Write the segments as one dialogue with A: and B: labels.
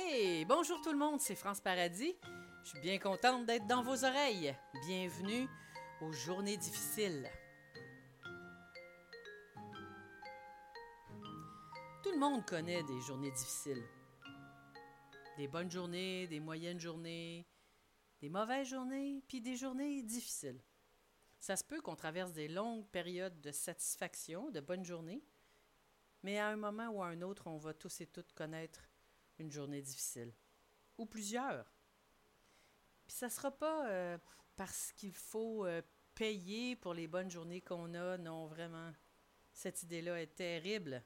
A: Hey, bonjour tout le monde, c'est France Paradis. Je suis bien contente d'être dans vos oreilles. Bienvenue aux journées difficiles. Tout le monde connaît des journées difficiles. Des bonnes journées, des moyennes journées, des mauvaises journées, puis des journées difficiles. Ça se peut qu'on traverse des longues périodes de satisfaction, de bonnes journées, mais à un moment ou à un autre, on va tous et toutes connaître une journée difficile. Ou plusieurs. Puis ça ne sera pas euh, parce qu'il faut euh, payer pour les bonnes journées qu'on a. Non, vraiment. Cette idée-là est terrible.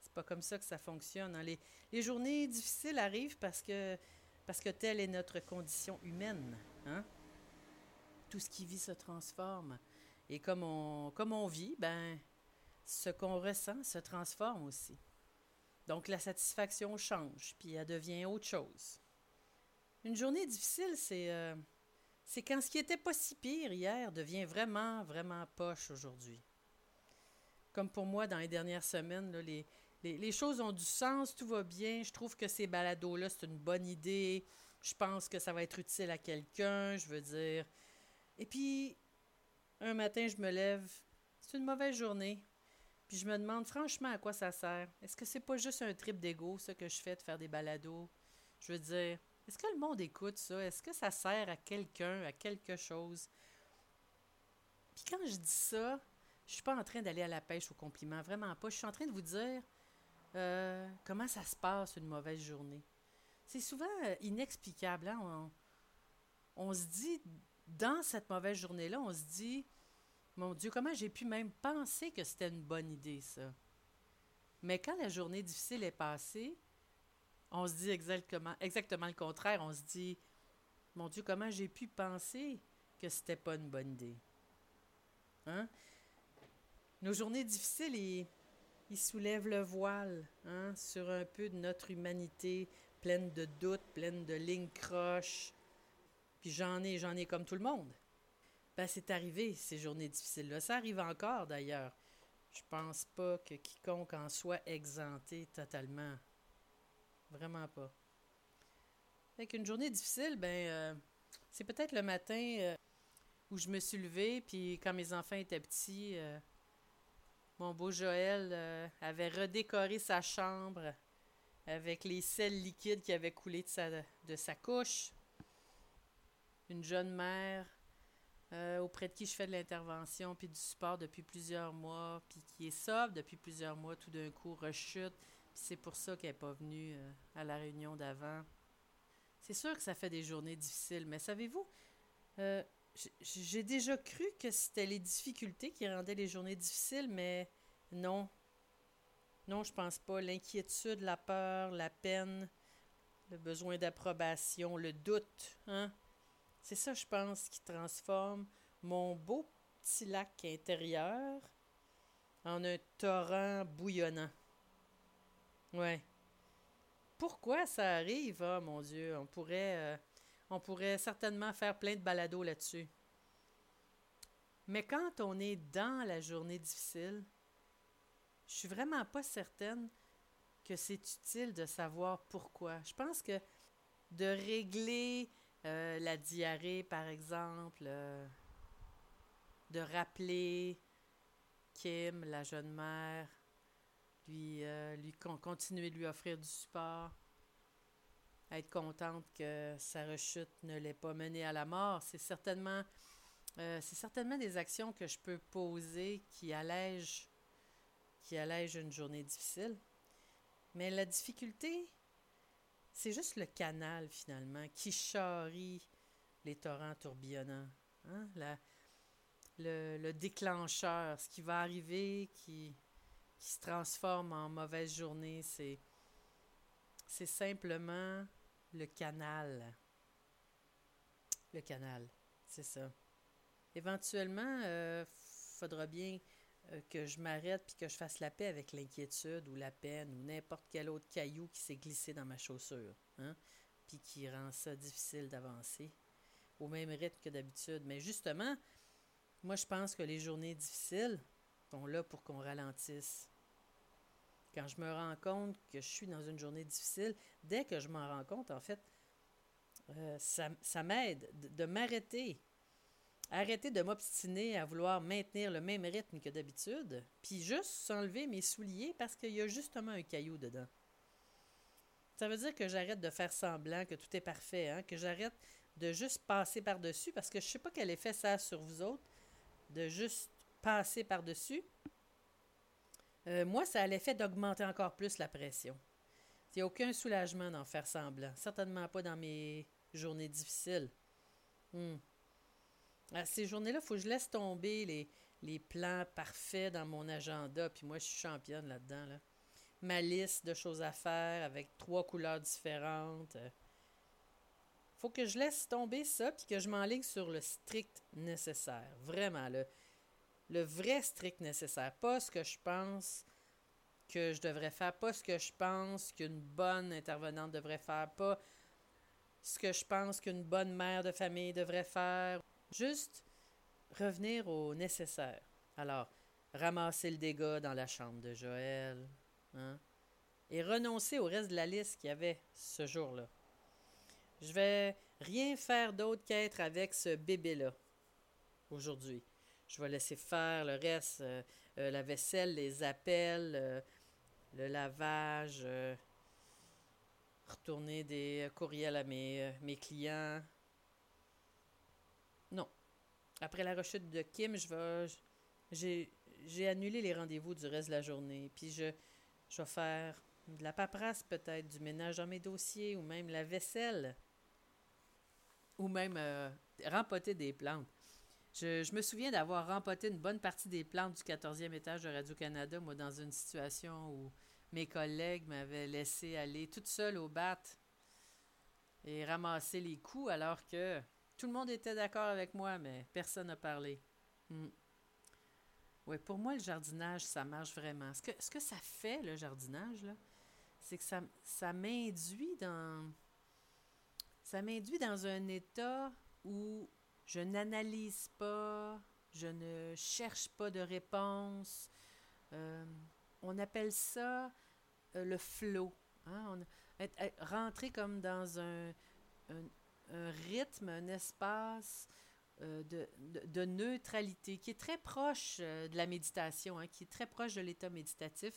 A: C'est pas comme ça que ça fonctionne. Hein. Les, journées difficiles arrivent parce que, parce que telle est notre condition humaine. Hein? Tout ce qui vit se transforme. Et comme on, comme on vit, ben, ce qu'on ressent se transforme aussi. Donc la satisfaction change, puis elle devient autre chose. Une journée difficile, c'est euh, c'est quand ce qui était pas si pire hier devient vraiment, vraiment poche aujourd'hui. Comme pour moi, dans les dernières semaines, les, choses ont du sens, tout va bien. Je trouve que ces balados-là, c'est une bonne idée. Je pense que ça va être utile à quelqu'un, je veux dire. Et puis, un matin, je me lève. C'est une mauvaise journée. Puis je me demande franchement à quoi ça sert. Est-ce que c'est pas juste un trip d'ego, ça que je fais de faire des balados? Je veux dire, est-ce que le monde écoute ça? Est-ce que ça sert à quelqu'un, à quelque chose? Puis quand je dis ça, je suis pas en train d'aller à la pêche au compliment, vraiment pas. Je suis en train de vous dire euh, comment ça se passe une mauvaise journée. C'est souvent euh, inexplicable. Hein? On, on se dit, dans cette mauvaise journée-là, on se dit, mon Dieu, comment j'ai pu même penser que c'était une bonne idée, ça? Mais quand la journée difficile est passée, on se dit exactement, exactement le contraire. On se dit, mon Dieu, comment j'ai pu penser que c'était pas une bonne idée? Hein? Nos journées difficiles, ils, soulèvent le voile hein, sur un peu de notre humanité, pleine de doutes, pleine de lignes croches. Puis j'en ai, j'en ai comme tout le monde. Ben, c'est arrivé, ces journées difficiles-là. Ça arrive encore, d'ailleurs. Je pense pas que quiconque en soit exempté totalement. Vraiment pas. Avec une journée difficile, ben, euh, c'est peut-être le matin euh, où je me suis levée, puis quand mes enfants étaient petits, euh, mon beau Joël avait redécoré sa chambre avec les sels liquides qui avaient coulé de sa, de sa couche. Une jeune mère euh, auprès de qui je fais de l'intervention puis du support depuis plusieurs mois, puis qui est sobre depuis plusieurs mois, tout d'un coup rechute. c'est pour ça qu'elle n'est pas venue euh, à la réunion d'avant. C'est sûr que ça fait des journées difficiles, mais savez-vous, euh, j'ai déjà cru que c'était les difficultés qui rendaient les journées difficiles, mais non. Non, je pense pas. L'inquiétude, la peur, la peine, le besoin d'approbation, le doute, hein? C'est ça, je pense, qui transforme mon beau petit lac intérieur en un torrent bouillonnant. Ouais. Pourquoi ça arrive? Ah, mon Dieu, on pourrait, euh, on pourrait certainement faire plein de balados là-dessus. Mais quand on est dans la journée difficile, je suis vraiment pas certaine que c'est utile de savoir pourquoi. Je pense que de régler euh, la diarrhée, par exemple, euh, de rappeler Kim, la jeune mère, lui, euh, lui continuer de lui offrir du support, être contente que sa rechute ne l'ait pas menée à la mort. C'est certainement, certainement des actions que je peux poser qui qui allègent une journée difficile. Mais la difficulté, c'est juste le canal, finalement, qui charrie les torrents tourbillonnants. Hein? le, déclencheur, ce qui va arriver, qui, qui se transforme en mauvaise journée, c'est, c'est simplement le canal. Le canal, c'est ça. Éventuellement, il euh, faudra bien que je m'arrête puis que je fasse la paix avec l'inquiétude ou la peine ou n'importe quel autre caillou qui s'est glissé dans ma chaussure, hein, puis qui rend ça difficile d'avancer au même rythme que d'habitude. Mais justement, moi, je pense que les journées difficiles sont là pour qu'on ralentisse. quand je me rends compte que je suis dans une journée difficile, dès que je m'en rends compte, en fait, euh, ça, m'aide de, de m'arrêter. Arrêter de m'obstiner à vouloir maintenir le même rythme que d'habitude, puis juste s'enlever mes souliers parce qu'il y a justement un caillou dedans. Ça veut dire que j'arrête de faire semblant que tout est parfait, hein, que j'arrête de juste passer par-dessus, parce que je sais pas quel effet ça a sur vous autres, de juste passer par-dessus. Euh, moi, ça a l'effet d'augmenter encore plus la pression. Il n'y a aucun soulagement d'en faire semblant. Certainement pas dans mes journées difficiles. Hmm. À ces journées-là, il faut que je laisse tomber les, plans parfaits dans mon agenda. Puis moi, je suis championne là-dedans. Là. Ma liste de choses à faire avec trois couleurs différentes. Euh, faut que je laisse tomber ça puis que je m'enligne sur le strict nécessaire. Vraiment, le, le vrai strict nécessaire. Pas ce que je pense que je devrais faire, pas ce que je pense qu'une bonne intervenante devrait faire, pas ce que je pense qu'une bonne mère de famille devrait faire. Juste revenir au nécessaire. Alors, ramasser le dégât dans la chambre de Joël, hein, et renoncer au reste de la liste qu'il y avait ce jour-là. Je vais rien faire d'autre qu'être avec ce bébé-là aujourd'hui. Je vais laisser faire le reste, euh, euh, la vaisselle, les appels, euh, le lavage, retourner des courriels à mes, mes clients. Après la rechute de Kim, je vais. J'ai, annulé les rendez-vous du reste de la journée. Puis je, je vais faire de la paperasse peut-être, du ménage dans mes dossiers, ou même la vaisselle. Ou même rempoter des plantes. Je, me souviens d'avoir rempoté une bonne partie des plantes du 14e étage de Radio-Canada, moi, dans une situation où mes collègues m'avaient laissé aller toute seule au bat et ramasser les coups alors que tout le monde était d'accord avec moi, mais personne n'a parlé. Hmm. Oui, pour moi, le jardinage, ça marche vraiment. Ce que, ça fait, le jardinage, là, c'est que ça, ça m'induit dans. Ça m'induit dans un état où je n'analyse pas, je ne cherche pas de réponse. Euh, on appelle ça euh, le flow. Hein? rentrer comme dans un, rythme, un espace euh, de, neutralité qui est très proche de la méditation, hein, qui est très proche de l'état méditatif.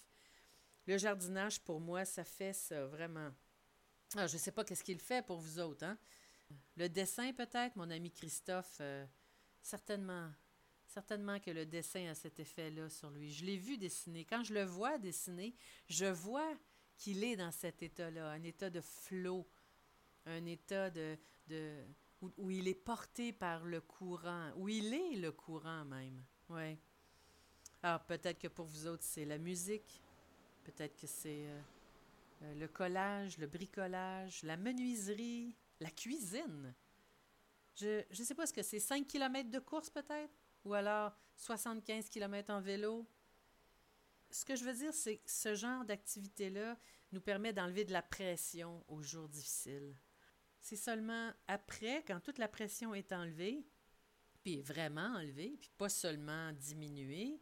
A: Le jardinage, pour moi, ça fait ça, vraiment. Ah, je ne sais pas qu'est-ce qu'il fait pour vous autres, hein? Le dessin, peut-être, mon ami Christophe, euh, certainement. Certainement que le dessin a cet effet-là sur lui. Je l'ai vu dessiner. Quand je le vois dessiner, je vois qu'il est dans cet état-là, un état de flot, un état de, de où, il est porté par le courant, où il est le courant même. Ouais. Alors peut-être que pour vous autres c'est la musique, peut-être que c'est euh, euh, le collage, le bricolage, la menuiserie, la cuisine. Je ne sais pas ce que c'est, 5 km de course peut-être? Ou alors 75 km en vélo? Ce que je veux dire, c'est que ce genre d'activité-là nous permet d'enlever de la pression aux jours difficiles. C'est seulement après, quand toute la pression est enlevée, puis vraiment enlevée, puis pas seulement diminuée,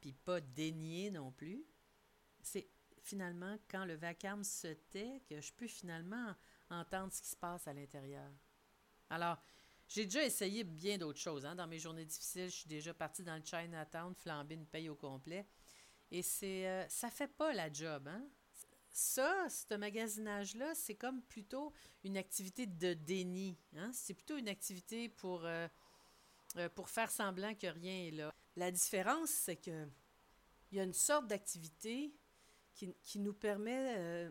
A: puis pas déniée non plus, c'est finalement quand le vacarme se tait que je peux finalement entendre ce qui se passe à l'intérieur. Alors, j'ai déjà essayé bien d'autres choses. Hein. Dans mes journées difficiles, je suis déjà partie dans le Chinatown, flamber une paye au complet. Et c'est, euh, ça fait pas la job. Hein? Ça, ce magasinage-là, c'est comme plutôt une activité de déni. Hein? C'est plutôt une activité pour, euh, euh, pour faire semblant que rien est là. La différence, c'est que il y a une sorte d'activité qui, qui, nous permet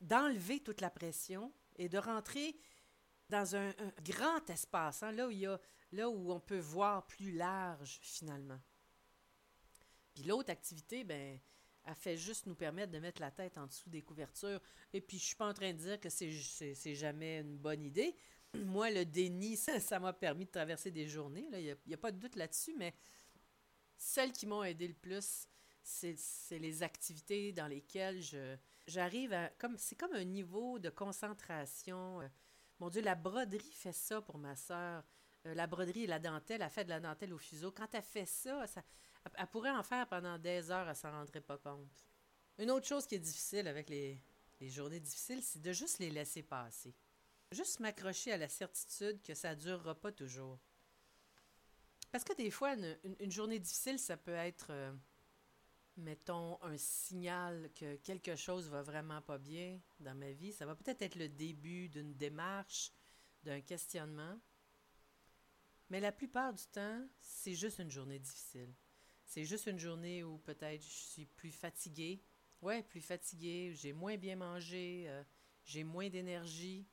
A: d'enlever toute la pression et de rentrer dans un, grand espace, hein, là, où il y a, là où on peut voir plus large finalement. Puis l'autre activité, ben, elle fait juste nous permettre de mettre la tête en dessous des couvertures. Et puis, je suis pas en train de dire que c'est, jamais une bonne idée. Moi, le déni, ça, m'a permis de traverser des journées. Il n'y a, a, pas de doute là-dessus, mais celles qui m'ont aidé le plus, c'est, les activités dans lesquelles j'arrive à. comme C'est comme un niveau de concentration. Euh, mon Dieu, la broderie fait ça pour ma sœur. Euh, la broderie et la dentelle, elle fait de la dentelle au fuseau. Quand elle fait ça, ça elle, pourrait en faire pendant des heures, elle s'en rendrait pas compte. Une autre chose qui est difficile avec les, journées difficiles, c'est de juste les laisser passer. Juste m'accrocher à la certitude que ça ne durera pas toujours. Parce que des fois, une, journée difficile, ça peut être, euh, mettons, un signal que quelque chose va vraiment pas bien dans ma vie. Ça va peut-être être le début d'une démarche, d'un questionnement. Mais la plupart du temps, c'est juste une journée difficile. C'est juste une journée où peut-être je suis plus fatiguée. Ouais, plus fatiguée, j'ai moins bien mangé, euh, j'ai moins d'énergie.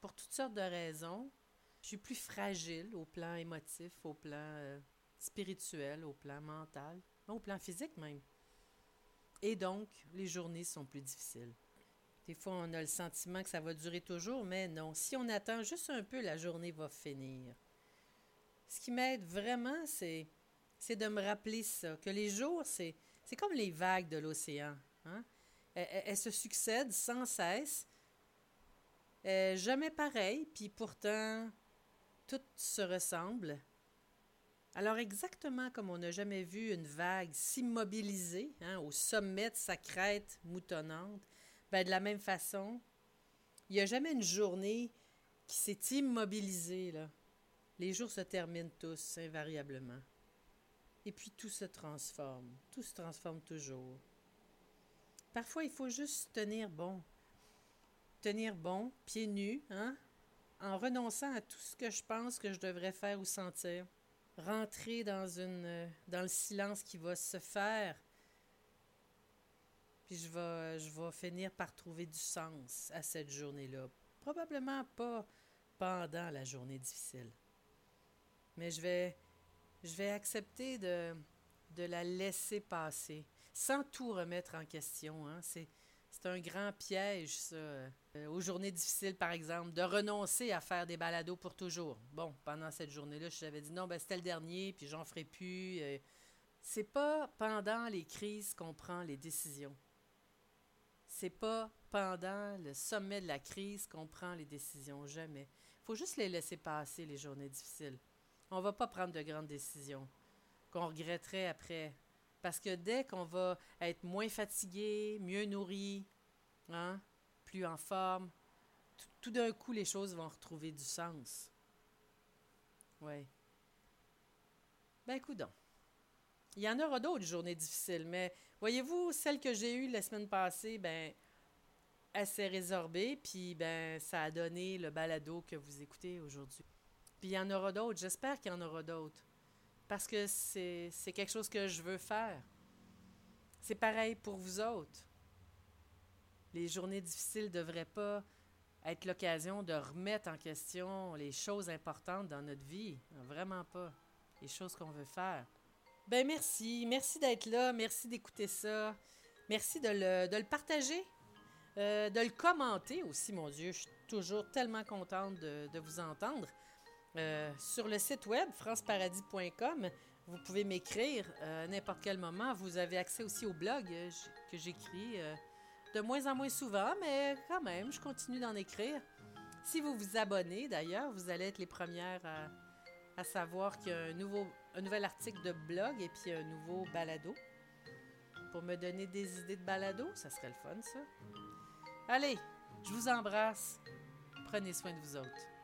A: Pour toutes sortes de raisons, je suis plus fragile au plan émotif, au plan euh, spirituel, au plan mental, au plan physique même. Et donc, les journées sont plus difficiles. Des fois, on a le sentiment que ça va durer toujours, mais non. Si on attend juste un peu, la journée va finir. Ce qui m'aide vraiment, c'est, c'est de me rappeler ça, que les jours, c'est, c'est comme les vagues de l'océan. Hein? elles, se succèdent sans cesse, euh, jamais pareil, puis pourtant, tout se ressemble. Alors exactement comme on n'a jamais vu une vague s'immobiliser hein, au sommet de sa crête moutonnante, ben de la même façon, il n'y a jamais une journée qui s'est immobilisée. Là. Les jours se terminent tous invariablement. Et puis tout se transforme, tout se transforme toujours. Parfois, il faut juste tenir bon. Tenir bon, pieds nus, hein, en renonçant à tout ce que je pense que je devrais faire ou sentir. Rentrer dans, une, euh, dans le silence qui va se faire. Puis je vais, je vais finir par trouver du sens à cette journée-là. Probablement pas pendant la journée difficile. Mais je vais, je vais accepter de, la laisser passer sans tout remettre en question. Hein. C'est, un grand piège, ça. Euh, aux journées difficiles, par exemple, de renoncer à faire des balados pour toujours. Bon, pendant cette journée-là, j'avais dit non, ben c'était le dernier, puis j'en ferai plus. Euh. c'est pas pendant les crises qu'on prend les décisions. C'est pas pendant le sommet de la crise qu'on prend les décisions, jamais. Il faut juste les laisser passer, les journées difficiles. On va pas prendre de grandes décisions qu'on regretterait après parce que dès qu'on va être moins fatigué, mieux nourri, hein, plus en forme, tout d'un coup, les choses vont retrouver du sens. Oui. Ben, écoute Il y en aura d'autres journées difficiles, mais voyez-vous, celle que j'ai eue la semaine passée, ben, elle s'est résorbée, puis ben, ça a donné le balado que vous écoutez aujourd'hui. Puis il y en aura d'autres, j'espère qu'il y en aura d'autres parce que c'est quelque chose que je veux faire. C'est pareil pour vous autres. Les journées difficiles ne devraient pas être l'occasion de remettre en question les choses importantes dans notre vie. Vraiment pas. Les choses qu'on veut faire. Ben merci. Merci d'être là. Merci d'écouter ça. Merci de le, de le partager. Euh, de le commenter aussi, mon Dieu. Je suis toujours tellement contente de, de vous entendre. Euh, sur le site web franceparadis.com. Vous pouvez m'écrire euh, à n'importe quel moment. Vous avez accès aussi au blog euh, que j'écris de moins en moins souvent, mais quand même, je continue d'en écrire. Si vous vous abonnez, d'ailleurs, vous allez être les premières à, savoir qu'il y a un, nouveau, un nouvel article de blog et puis un nouveau balado. Pour me donner des idées de balado, ça serait le fun, ça. Allez, je vous embrasse. Prenez soin de vous autres.